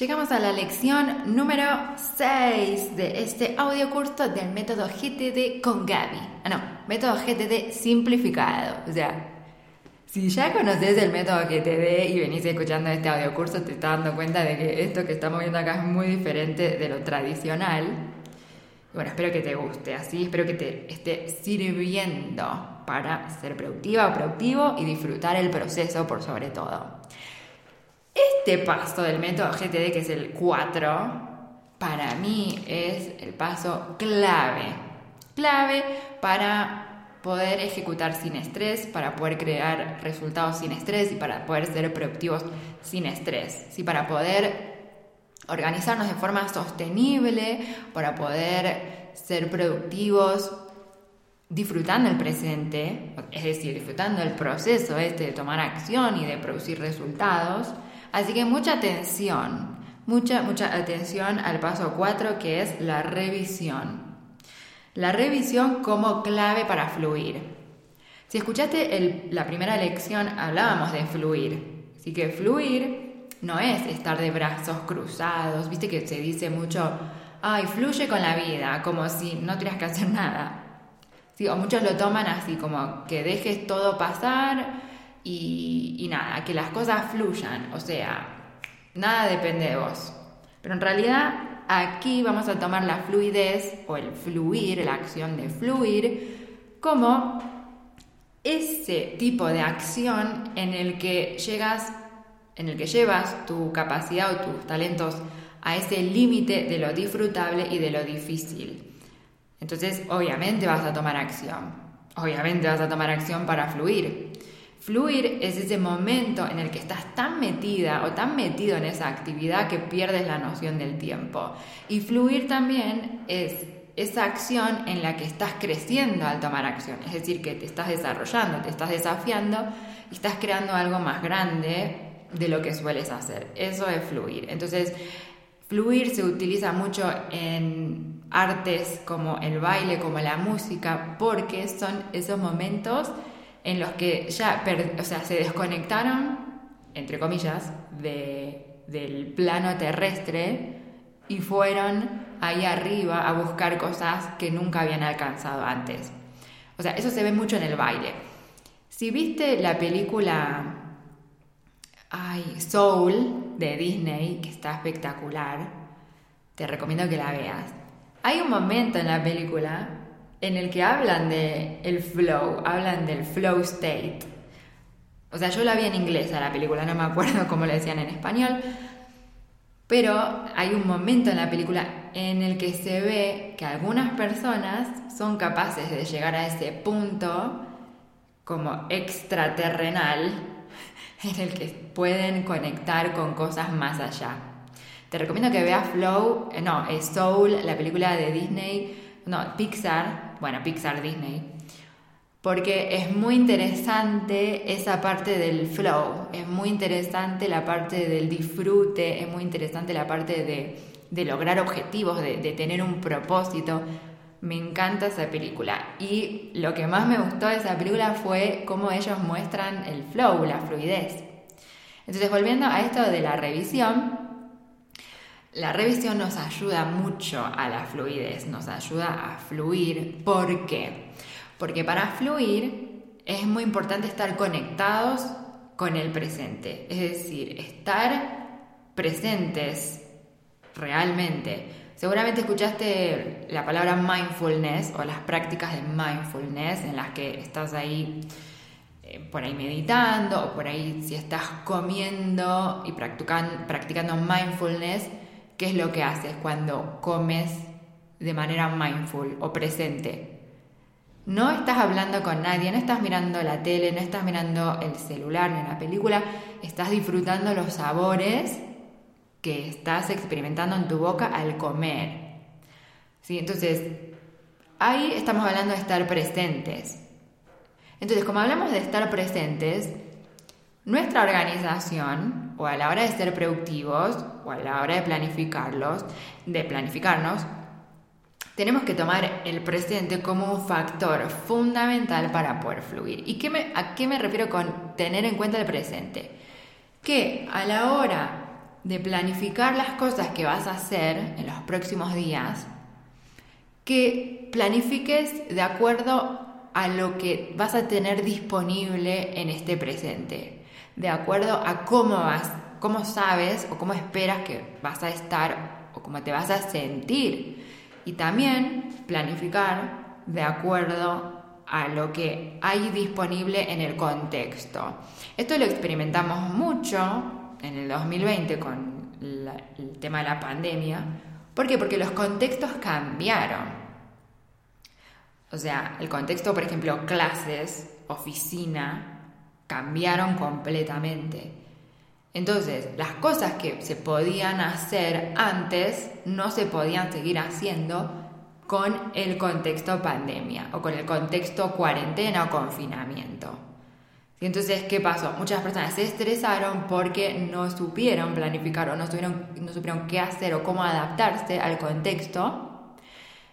Llegamos a la lección número 6 de este audio curso del método GTD con Gaby. Ah, no, método GTD simplificado. O sea, si ya conoces el método GTD y venís escuchando este audio curso, te estás dando cuenta de que esto que estamos viendo acá es muy diferente de lo tradicional. bueno, espero que te guste, así espero que te esté sirviendo para ser productiva o productivo y disfrutar el proceso por sobre todo. Este paso del método GTD, que es el 4, para mí es el paso clave. Clave para poder ejecutar sin estrés, para poder crear resultados sin estrés y para poder ser productivos sin estrés. ¿sí? Para poder organizarnos de forma sostenible, para poder ser productivos disfrutando el presente, es decir, disfrutando el proceso este de tomar acción y de producir resultados Así que mucha atención, mucha, mucha atención al paso 4 que es la revisión. La revisión como clave para fluir. Si escuchaste la primera lección, hablábamos de fluir. Así que fluir no es estar de brazos cruzados, viste que se dice mucho, ay, fluye con la vida, como si no tuvieras que hacer nada. Sí, o muchos lo toman así, como que dejes todo pasar y, nada, que las cosas fluyan, o sea, nada depende de vos. Pero en realidad aquí vamos a tomar la fluidez o el fluir, la acción de fluir, como ese tipo de acción en el que llegas, en el que llevas tu capacidad o tus talentos a ese límite de lo disfrutable y de lo difícil. Entonces, obviamente vas a tomar acción. Obviamente vas a tomar acción para fluir. Fluir es ese momento en el que estás tan metida o tan metido en esa actividad que pierdes la noción del tiempo. Y fluir también es esa acción en la que estás creciendo al tomar acción, es decir, que te estás desarrollando, te estás desafiando y estás creando algo más grande de lo que sueles hacer. Eso es fluir. Entonces, fluir se utiliza mucho en artes como el baile, como la música, porque son esos momentos en los que ya o sea, se desconectaron, entre comillas, del plano terrestre y fueron ahí arriba a buscar cosas que nunca habían alcanzado antes. O sea, eso se ve mucho en el baile. Si viste la película ay, Soul de Disney, que está espectacular, te recomiendo que la veas. Hay un momento en la película en el que hablan de el flow, hablan del flow state. O sea, yo la vi en inglés a la película, no me acuerdo cómo le decían en español, pero hay un momento en la película en el que se ve que algunas personas son capaces de llegar a ese punto como extraterrenal en el que pueden conectar con cosas más allá. Te recomiendo que veas Flow, eh, no, es Soul, la película de Disney, no, Pixar, bueno, Pixar Disney, porque es muy interesante esa parte del flow, es muy interesante la parte del disfrute, es muy interesante la parte de, lograr objetivos, de, tener un propósito. Me encanta esa película. Y lo que más me gustó de esa película fue cómo ellos muestran el flow, la fluidez. Entonces, volviendo a esto de la revisión, la revisión nos ayuda mucho a la fluidez, nos ayuda a fluir. ¿Por qué? Porque para fluir es muy importante estar conectados con el presente, es decir, estar presentes realmente. Seguramente escuchaste la palabra mindfulness o las prácticas de mindfulness en las que estás ahí eh, por ahí meditando o por ahí si estás comiendo y practicando mindfulness, ¿Qué es lo que haces cuando comes de manera mindful o presente? No estás hablando con nadie, no estás mirando la tele, no estás mirando el celular ni la película, estás disfrutando los sabores que estás experimentando en tu boca al comer. ¿Sí? Entonces, ahí estamos hablando de estar presentes. Entonces, como hablamos de estar presentes, nuestra organización, o a la hora de ser productivos, o a la hora de planificarlos, de planificarnos, tenemos que tomar el presente como un factor fundamental para poder fluir. ¿Y qué a qué me refiero con tener en cuenta el presente? Que a la hora de planificar las cosas que vas a hacer en los próximos días, que planifiques de acuerdo a lo que vas a tener disponible en este presente, de acuerdo a cómo vas, cómo sabes o cómo esperas que vas a estar o cómo te vas a sentir. Y también planificar de acuerdo a lo que hay disponible en el contexto. Esto lo experimentamos mucho en el 2020 con el tema de la pandemia. ¿Por qué? Porque los contextos cambiaron. O sea, el contexto, por ejemplo, clases, oficina, cambiaron completamente. Entonces, las cosas que se podían hacer antes no se podían seguir haciendo con el contexto pandemia o con el contexto cuarentena o confinamiento. Y entonces, ¿qué pasó? Muchas personas se estresaron porque no supieron planificar o no supieron, no supieron qué hacer o cómo adaptarse al contexto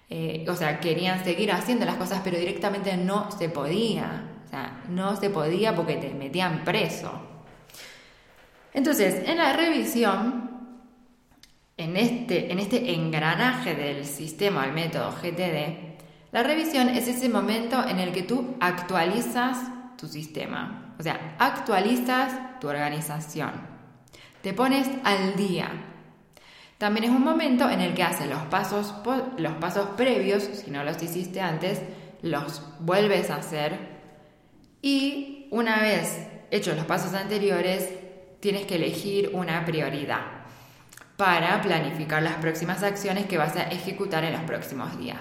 eh, o sea, querían seguir haciendo las cosas, pero directamente no se podía. O sea, no se podía porque te metían preso. Entonces, en la revisión, en este, en este engranaje del sistema, el método GTD, la revisión es ese momento en el que tú actualizas tu sistema. O sea, actualizas tu organización. Te pones al día también es un momento en el que haces los pasos, los pasos previos, si no los hiciste antes, los vuelves a hacer y una vez hechos los pasos anteriores, tienes que elegir una prioridad para planificar las próximas acciones que vas a ejecutar en los próximos días.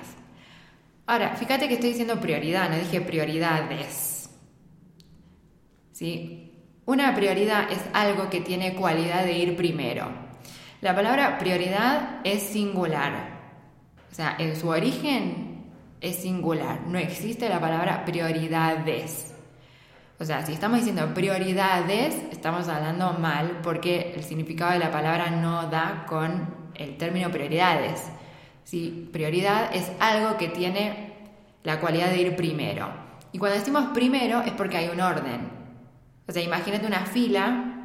Ahora, fíjate que estoy diciendo prioridad, no dije prioridades. ¿Sí? Una prioridad es algo que tiene cualidad de ir primero. La palabra prioridad es singular. O sea, en su origen es singular. No existe la palabra prioridades. O sea, si estamos diciendo prioridades, estamos hablando mal porque el significado de la palabra no da con el término prioridades. Si prioridad es algo que tiene la cualidad de ir primero. Y cuando decimos primero es porque hay un orden. O sea, imagínate una fila.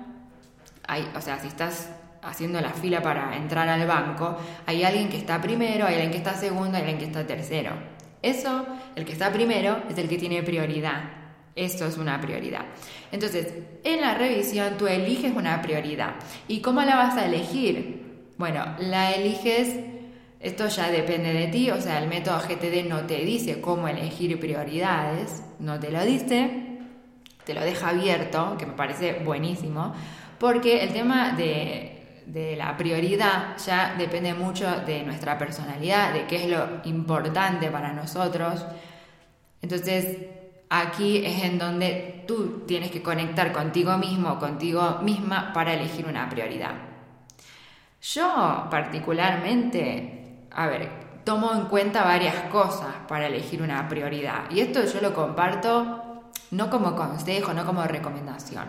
Hay, o sea, si estás haciendo la fila para entrar al banco, hay alguien que está primero, hay alguien que está segundo, hay alguien que está tercero. Eso, el que está primero, es el que tiene prioridad. Eso es una prioridad. Entonces, en la revisión tú eliges una prioridad. ¿Y cómo la vas a elegir? Bueno, la eliges, esto ya depende de ti, o sea, el método GTD no te dice cómo elegir prioridades, no te lo dice, te lo deja abierto, que me parece buenísimo, porque el tema de de la prioridad ya depende mucho de nuestra personalidad, de qué es lo importante para nosotros. Entonces, aquí es en donde tú tienes que conectar contigo mismo, contigo misma para elegir una prioridad. Yo particularmente, a ver, tomo en cuenta varias cosas para elegir una prioridad. Y esto yo lo comparto no como consejo, no como recomendación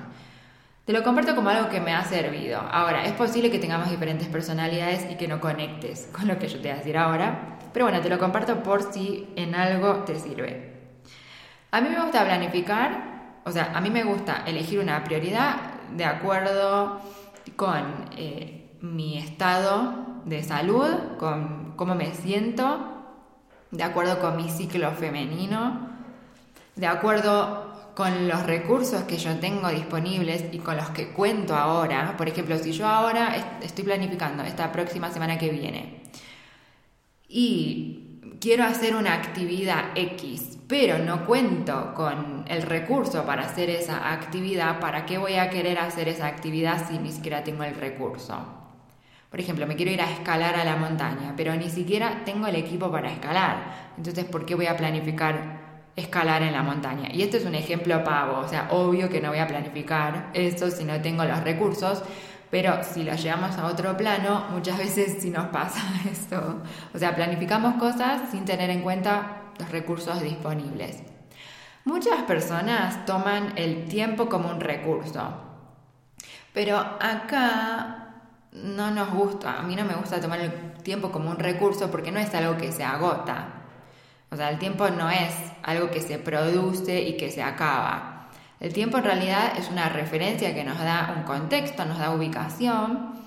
te lo comparto como algo que me ha servido. Ahora, es posible que tengamos diferentes personalidades y que no conectes con lo que yo te voy a decir ahora, pero bueno, te lo comparto por si en algo te sirve. A mí me gusta planificar, o sea, a mí me gusta elegir una prioridad de acuerdo con eh, mi estado de salud, con cómo me siento, de acuerdo con mi ciclo femenino, de acuerdo con los recursos que yo tengo disponibles y con los que cuento ahora, por ejemplo, si yo ahora estoy planificando esta próxima semana que viene y quiero hacer una actividad X, pero no cuento con el recurso para hacer esa actividad, ¿para qué voy a querer hacer esa actividad si ni siquiera tengo el recurso? Por ejemplo, me quiero ir a escalar a la montaña, pero ni siquiera tengo el equipo para escalar. Entonces, ¿por qué voy a planificar escalar en la montaña. Y esto es un ejemplo pavo, o sea, obvio que no voy a planificar eso si no tengo los recursos, pero si lo llevamos a otro plano, muchas veces sí nos pasa esto. O sea, planificamos cosas sin tener en cuenta los recursos disponibles. Muchas personas toman el tiempo como un recurso, pero acá no nos gusta, a mí no me gusta tomar el tiempo como un recurso porque no es algo que se agota, o sea, el tiempo no es algo que se produce y que se acaba. El tiempo en realidad es una referencia que nos da un contexto, nos da ubicación,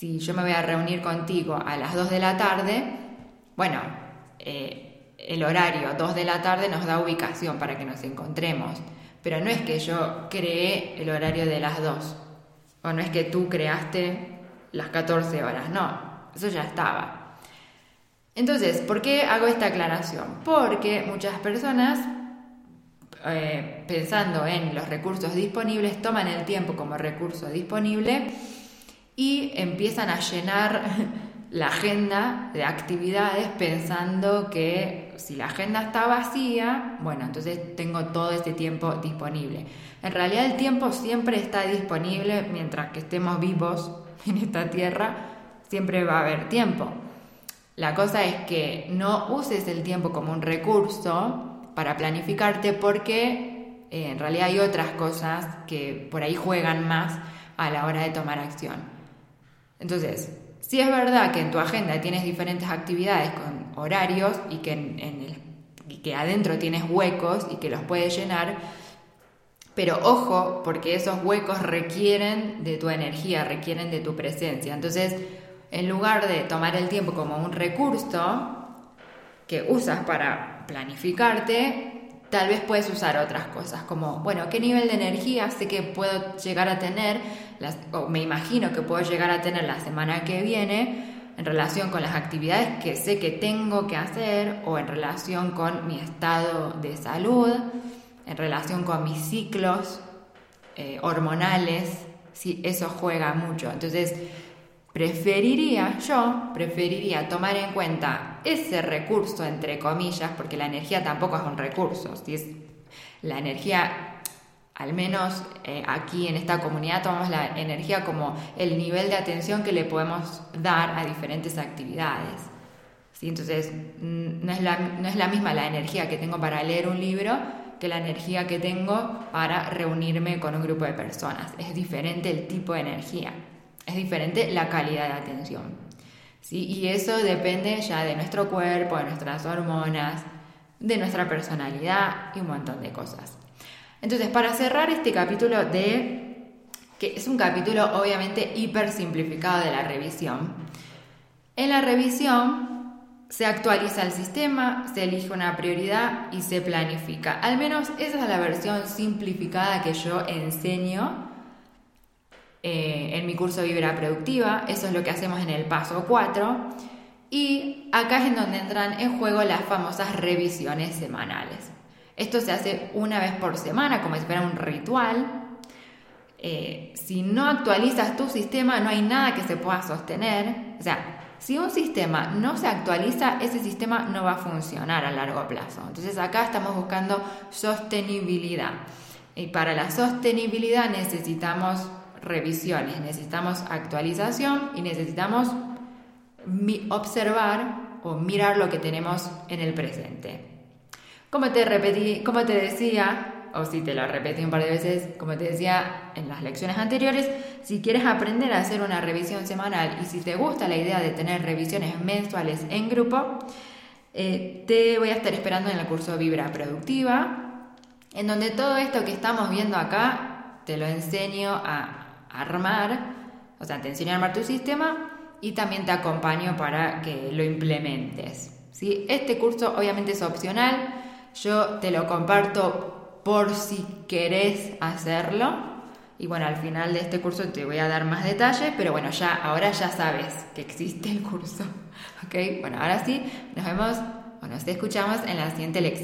si yo me voy a reunir contigo a las 2 de la tarde, bueno, eh, el horario 2 de la tarde nos da ubicación para que nos encontremos. Pero no es que yo creé el horario de las 2. O no es que tú creaste las 14 horas. No, eso ya estaba. Entonces, ¿por qué hago esta aclaración? Porque muchas personas, eh, pensando en los recursos disponibles, toman el tiempo como recurso disponible y empiezan a llenar la agenda de actividades pensando que si la agenda está vacía, bueno, entonces tengo todo este tiempo disponible. En realidad el tiempo siempre está disponible mientras que estemos vivos en esta tierra, siempre va a haber tiempo. La cosa es que no uses el tiempo como un recurso para planificarte porque eh, en realidad hay otras cosas que por ahí juegan más a la hora de tomar acción. Entonces, si es verdad que en tu agenda tienes diferentes actividades con horarios y que, en, que adentro tienes huecos y que los puedes llenar, pero ojo, porque esos huecos requieren de tu energía, requieren de tu presencia. Entonces, en lugar de tomar el tiempo como un recurso que usas para planificarte, Tal vez puedes usar otras cosas, como, bueno, ¿qué nivel de energía sé que puedo llegar a tener, o me imagino que puedo llegar a tener la semana que viene en relación con las actividades que sé que tengo que hacer, o en relación con mi estado de salud, en relación con mis ciclos eh, hormonales? Sí, eso juega mucho. Entonces, Preferiría, yo preferiría tomar en cuenta ese recurso, entre comillas, porque la energía tampoco es un recurso, si es la energía, al menos eh, aquí en esta comunidad tomamos la energía como el nivel de atención que le podemos dar a diferentes actividades. ¿sí? Entonces, mm, no es, la, no es la misma la energía que tengo para leer un libro que la energía que tengo para reunirme con un grupo de personas. Es diferente el tipo de energía. Es diferente la calidad de atención. ¿Sí? Y eso depende ya de nuestro cuerpo, de nuestras hormonas, de nuestra personalidad y un montón de cosas. Entonces, para cerrar este capítulo de que es un capítulo obviamente hiper simplificado de la revisión. En la revisión se actualiza el sistema, se elige una prioridad y se planifica. Al menos esa es la versión simplificada que yo enseño eh, en mi curso Vibra Productiva, eso es lo que hacemos en el paso 4. Y acá es en donde entran en juego las famosas revisiones semanales. Esto se hace una vez por semana, como si fuera un ritual. Eh, si no actualizas tu sistema, no hay nada que se pueda sostener. O sea, si un sistema no se actualiza, ese sistema no va a funcionar a largo plazo. Entonces acá estamos buscando sostenibilidad. Y para la sostenibilidad necesitamos revisiones, necesitamos actualización y necesitamos observar o mirar lo que tenemos en el presente. Como te repetí, como te decía, o si te lo repetí un par de veces, como te decía en las lecciones anteriores, si quieres aprender a hacer una revisión semanal y si te gusta la idea de tener revisiones mensuales en grupo, eh, te voy a estar esperando en el curso Vibra Productiva, en donde todo esto que estamos viendo acá te lo enseño a armar, o sea, te enseño a armar tu sistema y también te acompaño para que lo implementes. ¿sí? Este curso obviamente es opcional, yo te lo comparto por si querés hacerlo. Y bueno, al final de este curso te voy a dar más detalles, pero bueno, ya ahora ya sabes que existe el curso. ¿Ok? Bueno, ahora sí, nos vemos o nos escuchamos en la siguiente lección.